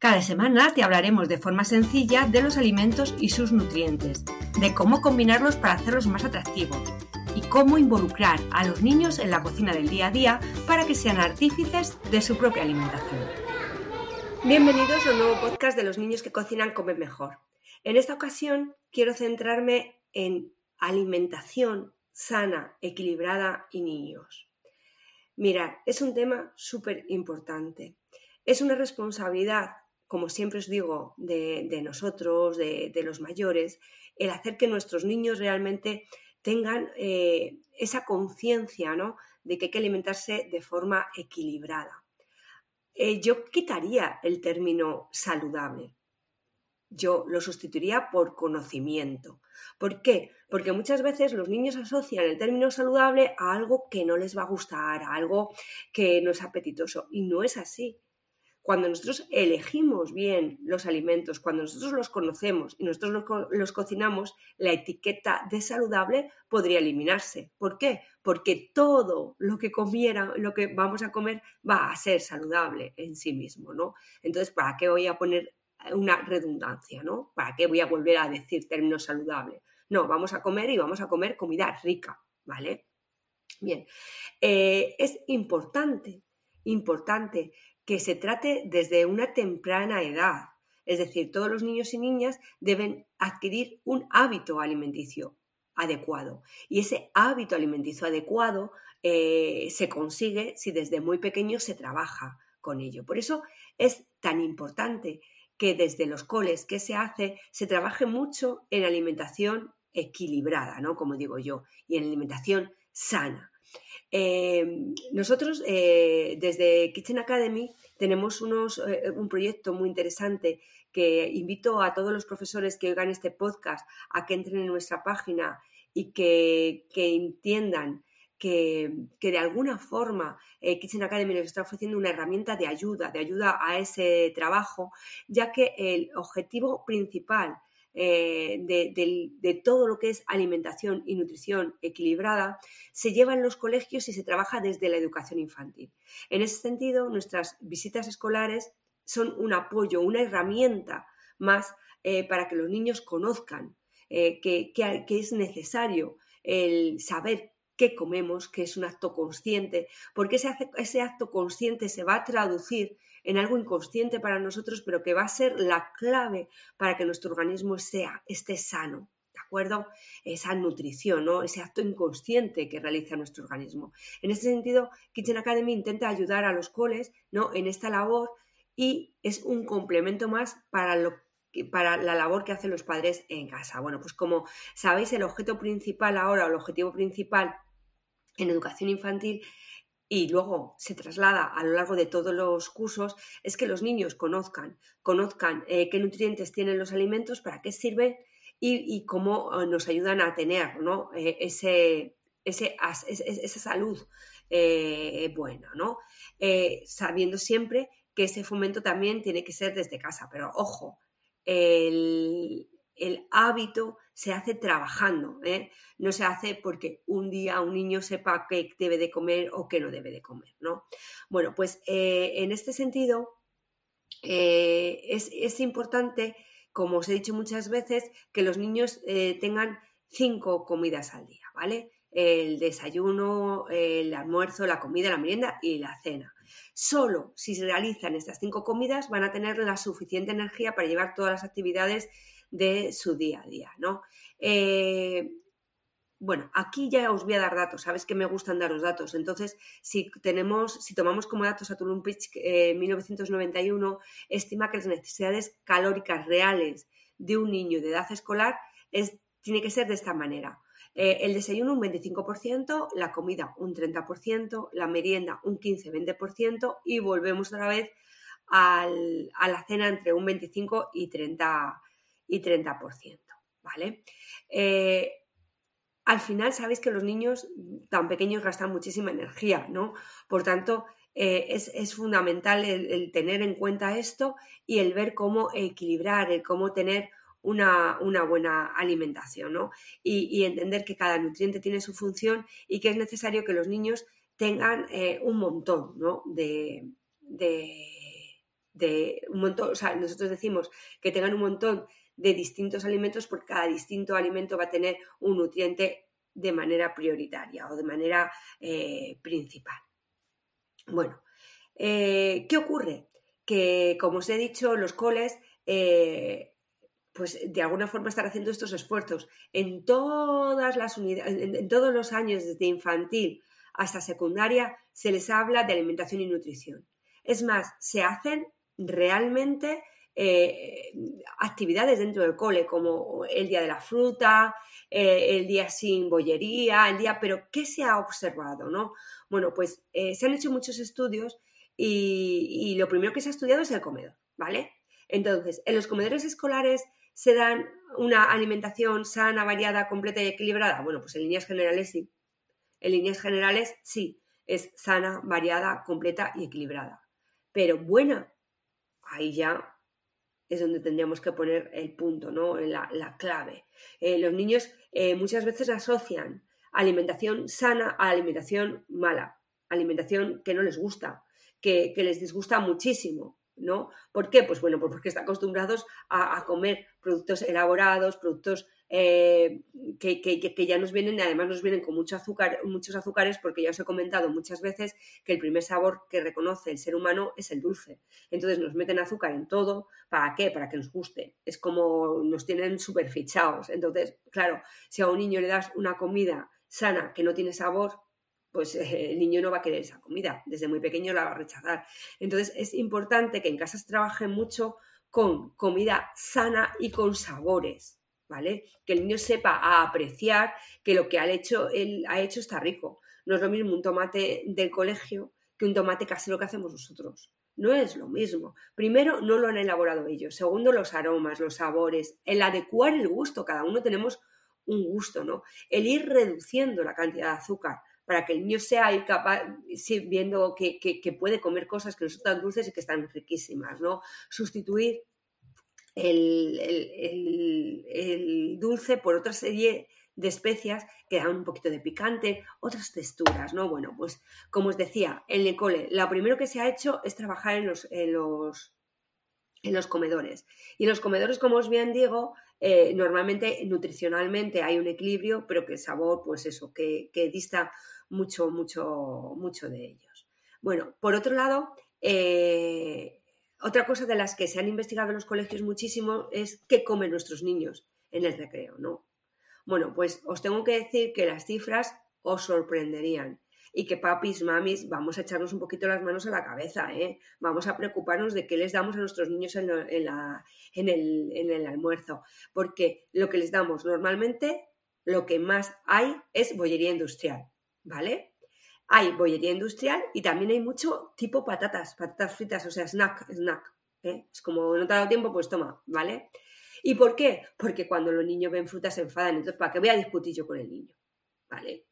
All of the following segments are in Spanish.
Cada semana te hablaremos de forma sencilla de los alimentos y sus nutrientes, de cómo combinarlos para hacerlos más atractivos y cómo involucrar a los niños en la cocina del día a día para que sean artífices de su propia alimentación. Bienvenidos a un nuevo podcast de los niños que cocinan comen mejor. En esta ocasión quiero centrarme en alimentación sana, equilibrada y niños. Mirad, es un tema súper importante. Es una responsabilidad como siempre os digo, de, nosotros, de, los mayores, el hacer que nuestros niños realmente tengan eh, esa conciencia ¿no? de que hay que alimentarse de forma equilibrada. Eh, yo quitaría el término saludable. Yo lo sustituiría por conocimiento. ¿Por qué? Porque muchas veces los niños asocian el término saludable a algo que no les va a gustar, a algo que no es apetitoso. Y no es así. Cuando nosotros elegimos bien los alimentos, cuando nosotros los conocemos y nosotros los, cocinamos, la etiqueta de saludable podría eliminarse. ¿Por qué? Porque todo lo que comiera, lo que vamos a comer, va a ser saludable en sí mismo, ¿no? Entonces, ¿para qué voy a poner una redundancia, ¿no? ¿Para qué voy a volver a decir términos saludable? No, vamos a comer y vamos a comer comida rica, ¿vale? Bien, eh, es importante, importante que se trate desde una temprana edad. Es decir, todos los niños y niñas deben adquirir un hábito alimenticio adecuado. Y ese hábito alimenticio adecuado eh, se consigue si desde muy pequeño se trabaja con ello. Por eso es tan importante que desde los coles que se hace se trabaje mucho en alimentación equilibrada, ¿no? Como digo yo, y en alimentación sana. Em, nosotros eh, desde Kitchen Academy tenemos unos, eh, un proyecto muy interesante que invito a todos los profesores que oigan este podcast a que entren en nuestra página y que, entiendan que, de alguna forma eh, Kitchen Academy les está ofreciendo una herramienta de ayuda, de ayuda a ese trabajo, ya que el objetivo principal eh, de, todo lo que es alimentación y nutrición equilibrada se lleva en los colegios y se trabaja desde la educación infantil. En ese sentido, nuestras visitas escolares son un apoyo, una herramienta más eh, para que los niños conozcan eh, que, es necesario el saber qué comemos, que es un acto consciente, porque ese acto consciente se va a traducir en algo inconsciente para nosotros, pero que va a ser la clave para que nuestro organismo sea, esté sano. ¿De acuerdo? Esa nutrición, ¿no? Ese acto inconsciente que realiza nuestro organismo. En este sentido, Kitchen Academy intenta ayudar a los coles, ¿no? En esta labor y es un complemento más para lo para la labor que hacen los padres en casa. Bueno, pues como sabéis, el objeto principal ahora o el objetivo principal en educación infantil y luego se traslada a lo largo de todos los cursos es que los niños conozcan, conozcan eh, qué nutrientes tienen los alimentos, para qué sirven y, cómo eh, nos ayudan a tener ¿no? Eh, ese, ese, esa salud buena, ¿no? sabiendo siempre que ese fomento también tiene que ser desde casa, pero ojo, el, el hábito se hace trabajando, ¿eh? no se hace porque un día un niño sepa qué debe de comer o qué no debe de comer, ¿no? Bueno, pues eh, en este sentido eh, es, importante, como os he dicho muchas veces, que los niños tengan cinco comidas al día, ¿vale? El desayuno, el almuerzo, la comida, la merienda y la cena. Solo si se realizan estas cinco comidas van a tener la suficiente energía para llevar todas las actividades de su día a día, ¿no? Eh, bueno, aquí ya os voy a dar datos, sabes que me gustan daros datos. Entonces, si tenemos, si tomamos como datos a Tulum Pitch eh, 1991, estima que las necesidades calóricas reales de un niño de edad escolar es, tiene que ser de esta manera. Eh, el desayuno un 25%, la comida un 30%, la merienda un 15-20% y volvemos otra vez a la cena entre un 25 y 30%. Y 30% ¿vale? Eh, al final sabéis que los niños tan pequeños gastan muchísima energía, ¿no? Por tanto, eh, es, fundamental el, tener en cuenta esto y el ver cómo equilibrar, el cómo tener una, buena alimentación, ¿no? Y, entender que cada nutriente tiene su función y que es necesario que los niños tengan eh, un montón, ¿no? De, de, un montón, o sea, nosotros decimos que tengan un montón de distintos alimentos porque cada distinto alimento va a tener un nutriente de manera prioritaria o de manera eh, principal. Bueno, eh, ¿qué ocurre? Que, como os he dicho, los coles pues de alguna forma estar haciendo estos esfuerzos en todas las unidades, en, todos los años, desde infantil hasta secundaria, se les habla de alimentación y nutrición. Es más, se hacen realmente eh, actividades dentro del cole, como el día de la fruta, eh, el día sin bollería, el día, pero ¿qué se ha observado? ¿no? Bueno, pues eh, se han hecho muchos estudios y, y, lo primero que se ha estudiado es el comedor, ¿vale? Entonces, en los comedores escolares se dan una alimentación sana, variada, completa y equilibrada? Bueno, pues en líneas generales sí. En líneas generales sí, es sana, variada, completa y equilibrada. Pero buena, ahí ya es donde tendríamos que poner el punto, ¿no? La, la clave. Eh, los niños eh, muchas veces asocian alimentación sana a alimentación mala, alimentación que no les gusta, que les disgusta muchísimo. ¿no? ¿Por qué? Pues bueno, porque están acostumbrados a, comer productos elaborados, productos eh, que, ya nos vienen, y además nos vienen con mucho azúcar, muchos azúcares, porque ya os he comentado muchas veces que el primer sabor que reconoce el ser humano es el dulce. Entonces nos meten azúcar en todo, ¿para qué? Para que nos guste. Es como nos tienen súper fichados. Entonces, claro, si a un niño le das una comida sana que no tiene sabor, pues eh, el niño no va a querer esa comida, desde muy pequeño la va a rechazar. Entonces es importante que en casa se trabaje mucho con comida sana y con sabores, ¿vale? Que el niño sepa apreciar que lo que ha hecho, él ha hecho está rico. No es lo mismo un tomate del colegio que un tomate casero que hacemos nosotros. No es lo mismo. Primero, no lo han elaborado ellos. Segundo, los aromas, los sabores, el adecuar el gusto. Cada uno tenemos un gusto, ¿no? El ir reduciendo la cantidad de azúcar para que el niño sea capaz, viendo que, puede comer cosas que no son tan dulces y que están riquísimas, ¿no? Sustituir el, dulce por otra serie de especias que dan un poquito de picante, otras texturas, ¿no? Bueno, pues como os decía, en el cole, lo primero que se ha hecho es trabajar en los, en los, en los comedores. Y en los comedores, como os bien digo, eh, normalmente nutricionalmente hay un equilibrio, pero que el sabor, pues eso, que, dista mucho, mucho, mucho de ellos. Bueno, por otro lado, eh, otra cosa de las que se han investigado en los colegios muchísimo es qué comen nuestros niños en el recreo, ¿no? Bueno, pues os tengo que decir que las cifras os sorprenderían y que papis, mamis, vamos a echarnos un poquito las manos a la cabeza, ¿eh? Vamos a preocuparnos de qué les damos a nuestros niños en, el, en el almuerzo, porque lo que les damos normalmente, lo que más hay es bollería industrial. ¿vale? Hay bollería industrial y también hay mucho tipo patatas, patatas fritas, o sea, snack, snack. ¿eh? Es como no te ha dado tiempo, pues toma, ¿vale? ¿Y por qué? Porque cuando los niños ven frutas se enfadan. Entonces, ¿para qué voy a discutir yo con el niño? ¿Vale?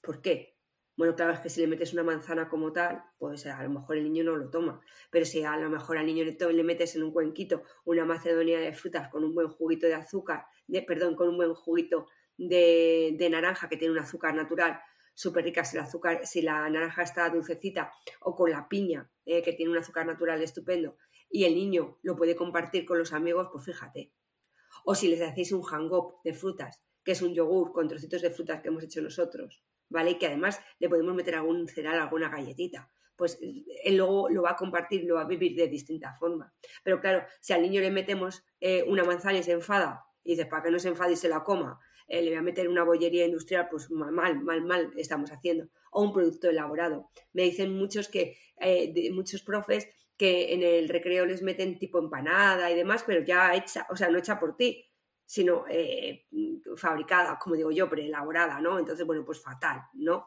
¿Por qué? Bueno, claro, es que si le metes una manzana como tal, pues a lo mejor el niño no lo toma. Pero si a lo mejor al niño le, metes en un cuenquito una macedonia de frutas con un buen juguito de azúcar, de, perdón, con un buen juguito de, de naranja que tiene un azúcar natural, súper rica si, el azúcar, si la naranja está dulcecita o con la piña, eh, que tiene un azúcar natural estupendo, y el niño lo puede compartir con los amigos, pues fíjate. O si les hacéis un hang-up de frutas, que es un yogur con trocitos de frutas que hemos hecho nosotros, ¿vale? Y que además le podemos meter algún cereal, alguna galletita. Pues él luego lo va a compartir, lo va a vivir de distinta forma. Pero claro, si al niño le metemos eh, una manzana y se enfada, y dices, para que no se enfade y se la coma, eh, le voy a meter una bollería industrial, pues mal, mal, mal estamos haciendo. O un producto elaborado. Me dicen muchos que, eh, muchos profes que en el recreo les meten tipo empanada y demás, pero ya hecha, o sea, no hecha por ti, sino eh, fabricada, como digo yo, preelaborada, ¿no? Entonces, bueno, pues fatal, ¿no?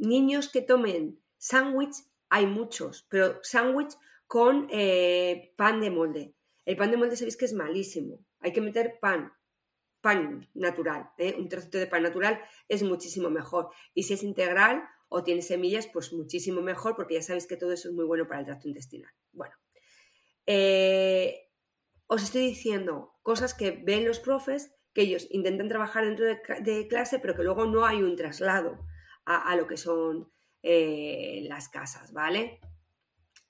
niños que tomen sándwich hay muchos, pero sándwich con eh, pan de molde. El pan de molde sabéis que es malísimo. Hay que meter pan, pan natural. ¿eh? Un trocito de pan natural es muchísimo mejor. Y si es integral o tiene semillas, pues muchísimo mejor, porque ya sabéis que todo eso es muy bueno para el tracto intestinal. Bueno, eh, os estoy diciendo cosas que ven los profes, que ellos intentan trabajar dentro de, clase, pero que luego no hay un traslado a, lo que son eh, las casas, ¿vale?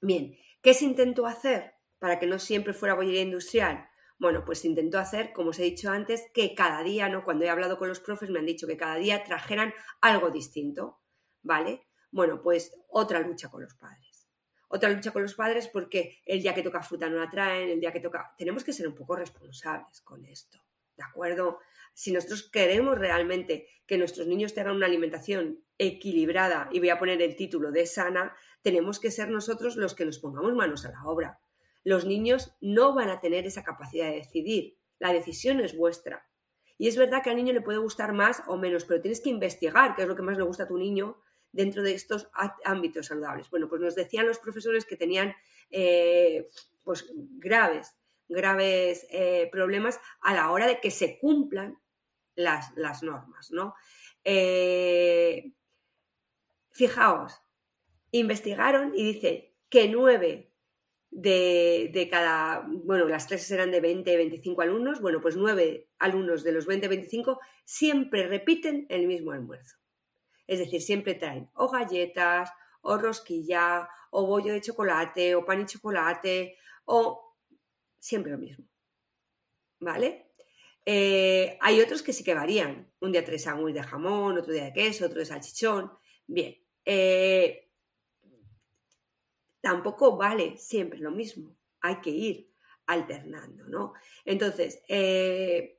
Bien, ¿qué se intentó hacer para que no siempre fuera bollería industrial? Bueno, pues intentó hacer, como os he dicho antes, que cada día, ¿no? Cuando he hablado con los profes me han dicho que cada día trajeran algo distinto, ¿vale? Bueno, pues otra lucha con los padres. Otra lucha con los padres porque el día que toca fruta no la traen, el día que toca... Tenemos que ser un poco responsables con esto, ¿de acuerdo? Si nosotros queremos realmente que nuestros niños tengan una alimentación equilibrada, y voy a poner el título de sana, tenemos que ser nosotros los que nos pongamos manos a la obra los niños no van a tener esa capacidad de decidir. La decisión es vuestra. Y es verdad que al niño le puede gustar más o menos, pero tienes que investigar qué es lo que más le gusta a tu niño dentro de estos ámbitos saludables. Bueno, pues nos decían los profesores que tenían eh, pues graves, graves eh, problemas a la hora de que se cumplan las, normas, ¿no? Eh, fijaos, investigaron y dice que nueve de, cada, bueno, las clases eran de 20, 25 alumnos, bueno, pues nueve alumnos de los 20, 25 siempre repiten el mismo almuerzo. Es decir, siempre traen o galletas, o rosquilla, o bollo de chocolate, o pan y chocolate, o siempre lo mismo. ¿Vale? Eh, hay otros que sí que varían. Un día tres sándwich de jamón, otro día de queso, otro de salchichón. Bien. Eh, tampoco vale siempre lo mismo, hay que ir alternando, ¿no? Entonces, eh,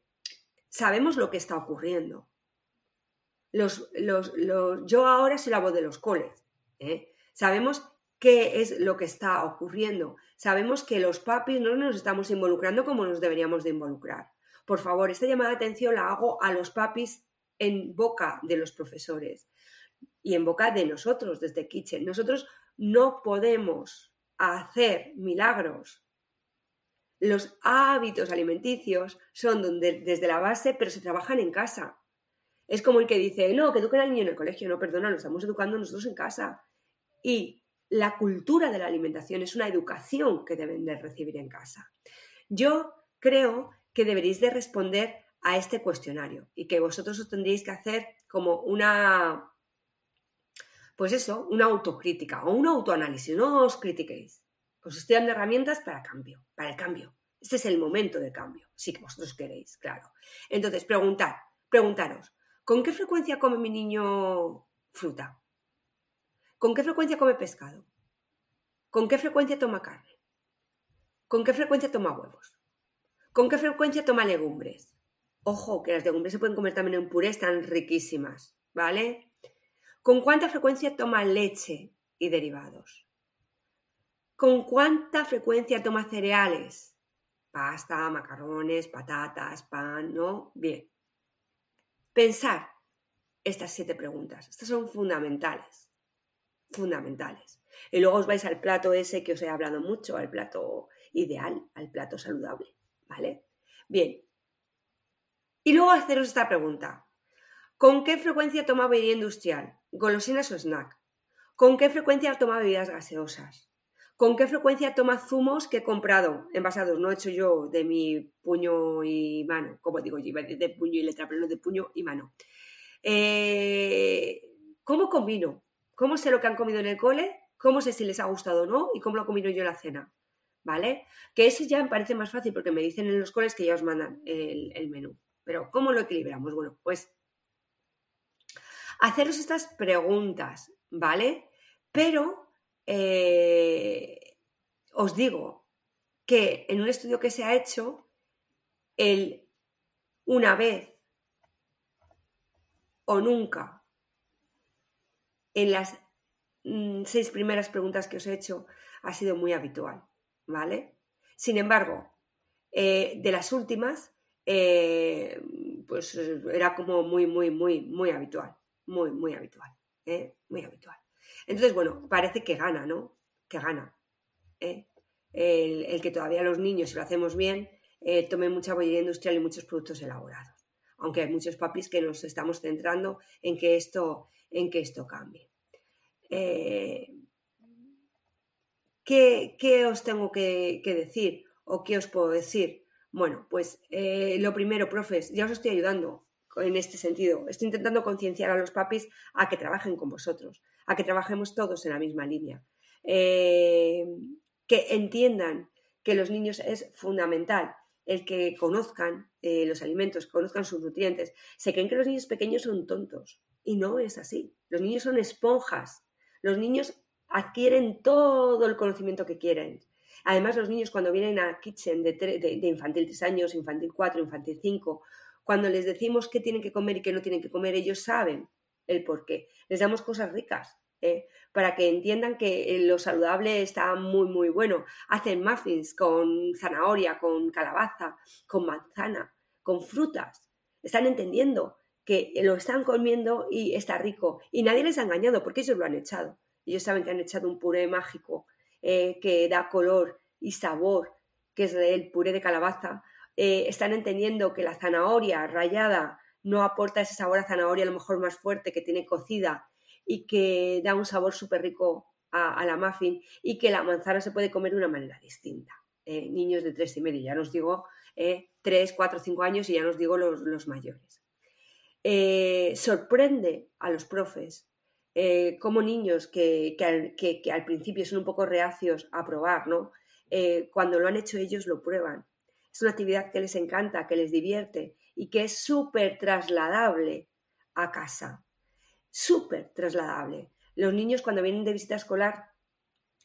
sabemos lo que está ocurriendo. Los, yo ahora soy la voz de los coles. ¿eh? Sabemos qué es lo que está ocurriendo. Sabemos que los papis no nos estamos involucrando como nos deberíamos de involucrar. Por favor, esta llamada de atención la hago a los papis en boca de los profesores y en boca de nosotros desde Kitchen. Nosotros no podemos hacer milagros. Los hábitos alimenticios son desde la base, pero se trabajan en casa. Es como el que dice, no, que eduquen al niño en el colegio. No, perdona, lo estamos educando nosotros en casa. Y la cultura de la alimentación es una educación que deben de recibir en casa. Yo creo que deberéis de responder a este cuestionario y que vosotros os tendríais que hacer como una pues eso, una autocrítica o un autoanálisis. No os critiquéis. Os estoy dando herramientas para cambio, para el cambio. Este es el momento de cambio, si vosotros queréis, claro. Entonces, preguntar, preguntaros, ¿con qué frecuencia come mi niño fruta? ¿Con qué frecuencia come pescado? ¿Con qué frecuencia toma carne? ¿Con qué frecuencia toma huevos? ¿Con qué frecuencia toma legumbres? Ojo, que las legumbres se pueden comer también en puré, están riquísimas, ¿vale? ¿Con cuánta frecuencia toma leche y derivados? ¿Con cuánta frecuencia toma cereales? Pasta, macarrones, patatas, pan, ¿no? Bien. Pensar estas siete preguntas. Estas son fundamentales. Fundamentales. Y luego os vais al plato ese que os he hablado mucho, al plato ideal, al plato saludable. ¿Vale? Bien. Y luego haceros esta pregunta. ¿Con qué frecuencia toma bebida industrial? Golosinas o snack. ¿Con qué frecuencia toma bebidas gaseosas? ¿Con qué frecuencia toma zumos que he comprado envasados? No he hecho yo de mi puño y mano, como digo yo, de puño y letra, pero no de puño y mano. Eh, ¿Cómo combino? ¿Cómo sé lo que han comido en el cole? ¿Cómo sé si les ha gustado o no? ¿Y cómo lo combino yo en la cena? ¿Vale? Que eso ya me parece más fácil porque me dicen en los coles que ya os mandan el, el menú. Pero ¿cómo lo equilibramos? Bueno, pues haceros estas preguntas, ¿vale? Pero eh, os digo que en un estudio que se ha hecho, el una vez o nunca en las mm, seis primeras preguntas que os he hecho ha sido muy habitual, ¿vale? Sin embargo, eh, de las últimas, eh, pues era como muy, muy, muy, muy habitual muy, muy habitual, ¿eh? muy habitual. Entonces, bueno, parece que gana, ¿no? Que gana. ¿eh? El, que todavía los niños, si lo hacemos bien, eh, tomen mucha bollería industrial y muchos productos elaborados. Aunque hay muchos papis que nos estamos centrando en que esto, en que esto cambie. Eh, ¿qué, os tengo que, decir o qué os puedo decir? Bueno, pues eh, lo primero, profes, ya os estoy ayudando en este sentido. Estoy intentando concienciar a los papis a que trabajen con vosotros, a que trabajemos todos en la misma línea. que entiendan que los niños es fundamental el que conozcan eh, los alimentos, conozcan sus nutrientes. Se creen que los niños pequeños son tontos y no es así. Los niños son esponjas. Los niños adquieren todo el conocimiento que quieren. Además, los niños cuando vienen a Kitchen de, de, infantil 3 años, infantil 4, infantil 5, cuando les decimos qué tienen que comer y qué no tienen que comer, ellos saben el por qué. Les damos cosas ricas, ¿eh? para que entiendan que eh, lo saludable está muy, muy bueno. Hacen muffins con zanahoria, con calabaza, con manzana, con frutas. Están entendiendo que lo están comiendo y está rico. Y nadie les ha engañado porque ellos lo han echado. Ellos saben que han echado un puré mágico eh, que da color y sabor, que es el puré de calabaza. Están entendiendo que la zanahoria rallada no aporta ese sabor a zanahoria a lo mejor más fuerte que tiene cocida y que da un sabor súper rico a, la muffin y que la manzana se puede comer de una manera distinta. Eh, niños de tres y medio, ya nos digo eh, tres, cuatro, cinco años y ya nos digo los, mayores. Eh, sorprende a los profes como niños que, al, principio son un poco reacios a probar, ¿no? cuando lo han hecho ellos lo prueban. Es una actividad que les encanta, que les divierte y que es súper trasladable a casa súper trasladable. Los niños cuando vienen de visita escolar,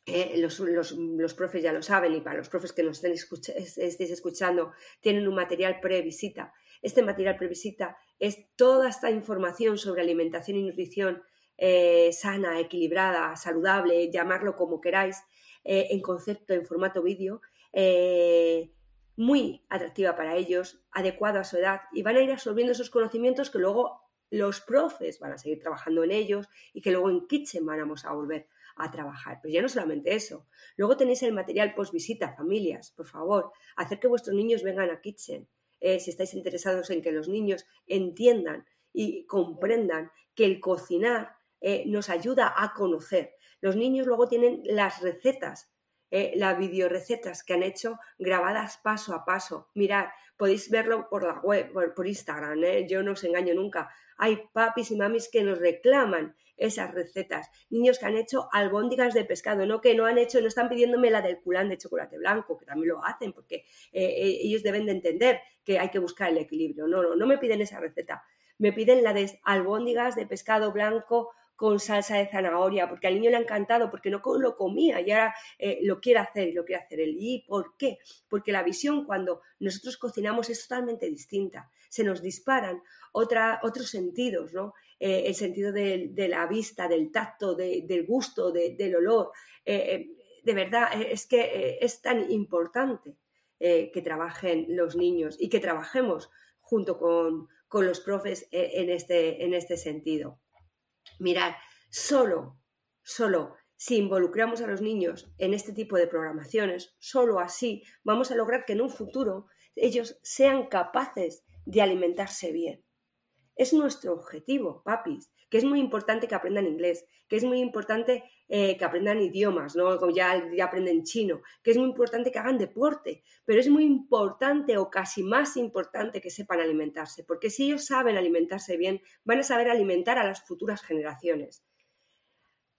eh, los, profes ya lo saben y para los profes que nos estén estéis escuchando, tienen un material previsita. Este material previsita es toda esta información sobre alimentación y nutrición eh, sana, equilibrada, saludable, llamarlo como queráis, eh, en concepto, en formato vídeo, muy atractiva para ellos, adecuada a su edad y van a ir absorbiendo esos conocimientos que luego los profes van a seguir trabajando en ellos y que luego en Kitchen vamos a volver a trabajar. Pero ya no solamente eso. Luego tenéis el material post visita, familias, por favor, hacer que vuestros niños vengan a Kitchen. Eh, si estáis interesados en que los niños entiendan y comprendan que el cocinar eh, nos ayuda a conocer. Los niños luego tienen las recetas eh, las videorecetas que han hecho grabadas paso a paso. Mirad, podéis verlo por la web, por, Instagram, ¿eh? yo no os engaño nunca. Hay papis y mamis que nos reclaman esas recetas. Niños que han hecho albóndigas de pescado, no que no han hecho, no están pidiéndome la del culán de chocolate blanco, que también lo hacen, porque eh, ellos deben de entender que hay que buscar el equilibrio. No, no, no me piden esa receta. Me piden la de albóndigas de pescado blanco con salsa de zanahoria, porque al niño le ha encantado, porque no lo comía y ahora eh, lo quiere hacer y lo quiere hacer él. ¿Y por qué? Porque la visión cuando nosotros cocinamos es totalmente distinta. Se nos disparan otra, otros sentidos, ¿no? Eh, el sentido de, la vista, del tacto, del gusto, del olor. Eh, de verdad, es que es tan importante que trabajen los niños y que trabajemos junto con, con los profes en este, en este sentido. Mirad, solo, solo si involucramos a los niños en este tipo de programaciones, solo así vamos a lograr que en un futuro ellos sean capaces de alimentarse bien. Es nuestro objetivo, papis, que es muy importante que aprendan inglés, que es muy importante eh, que aprendan idiomas, ¿no? Como ya, aprenden chino, que es muy importante que hagan deporte, pero es muy importante o casi más importante que sepan alimentarse, porque si ellos saben alimentarse bien, van a saber alimentar a las futuras generaciones.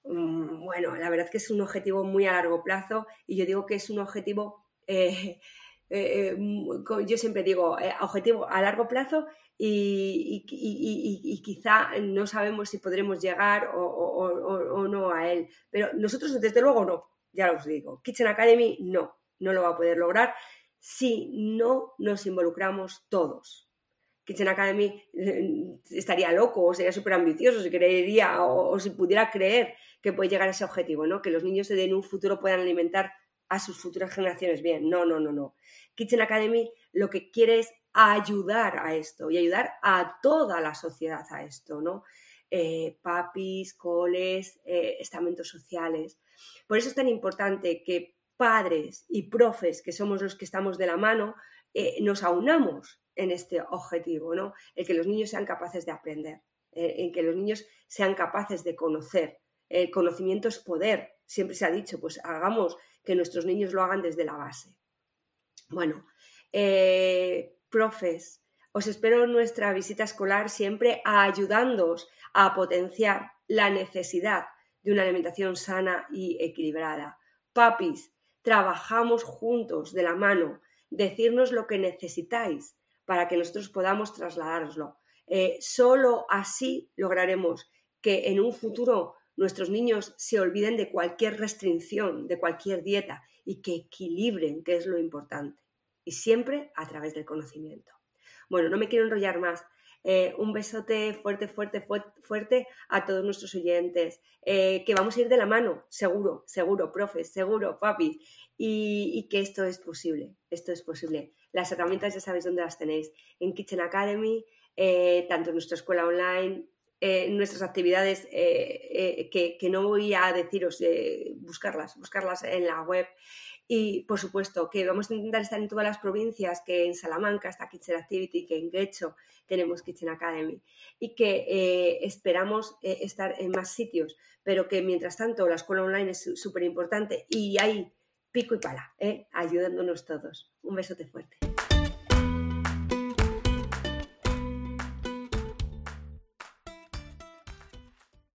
Mm, bueno, la verdad es que es un objetivo muy a largo plazo y yo digo que es un objetivo eh, eh, yo siempre digo, objetivo a largo plazo y, quizá no sabemos si podremos llegar o, no a él. Pero nosotros, desde luego, no, ya os digo. Kitchen Academy no, no lo va a poder lograr si no nos involucramos todos. Kitchen Academy estaría loco o sería súper ambicioso si creería o, o, si pudiera creer que puede llegar a ese objetivo, ¿no? Que los niños en un futuro puedan alimentar a sus futuras generaciones bien. No, no, no, no. Kitchen Academy lo que quiere es ayudar a esto y ayudar a toda la sociedad a esto, ¿no? eh, papis, coles, eh, estamentos sociales. Por eso es tan importante que padres y profes, que somos los que estamos de la mano, eh, nos aunamos en este objetivo, ¿no? El que los niños sean capaces de aprender, en que los niños sean capaces de conocer. El conocimiento es poder, siempre se ha dicho, pues hagamos que nuestros niños lo hagan desde la base. Bueno, profes, os espero en nuestra visita escolar siempre ayudándoos a potenciar la necesidad de una alimentación sana y equilibrada. Papis, trabajamos juntos de la mano, decirnos lo que necesitáis para que nosotros podamos trasladároslo. Eh, solo así lograremos que en un futuro nuestros niños se olviden de cualquier restricción, de cualquier dieta y que equilibren, que es lo importante. Y siempre a través del conocimiento. Bueno, no me quiero enrollar más. Eh, un besote fuerte, fuerte, fuerte a todos nuestros oyentes. Eh, que vamos a ir de la mano, seguro, seguro, profes, seguro, papi. Y, que esto es posible, esto es posible. Las herramientas ya sabéis dónde las tenéis. En Kitchen Academy, eh, tanto en nuestra escuela online, en nuestras actividades, que, que, no voy a deciros buscarlas, buscarlas en la web. Y por supuesto que vamos a intentar estar en todas las provincias, que en Salamanca está Kitchen Activity, que en Guecho tenemos Kitchen Academy y que eh, esperamos eh, estar en más sitios, pero que mientras tanto la escuela online es súper importante y hay pico y pala, ¿eh? ayudándonos todos. Un besote fuerte.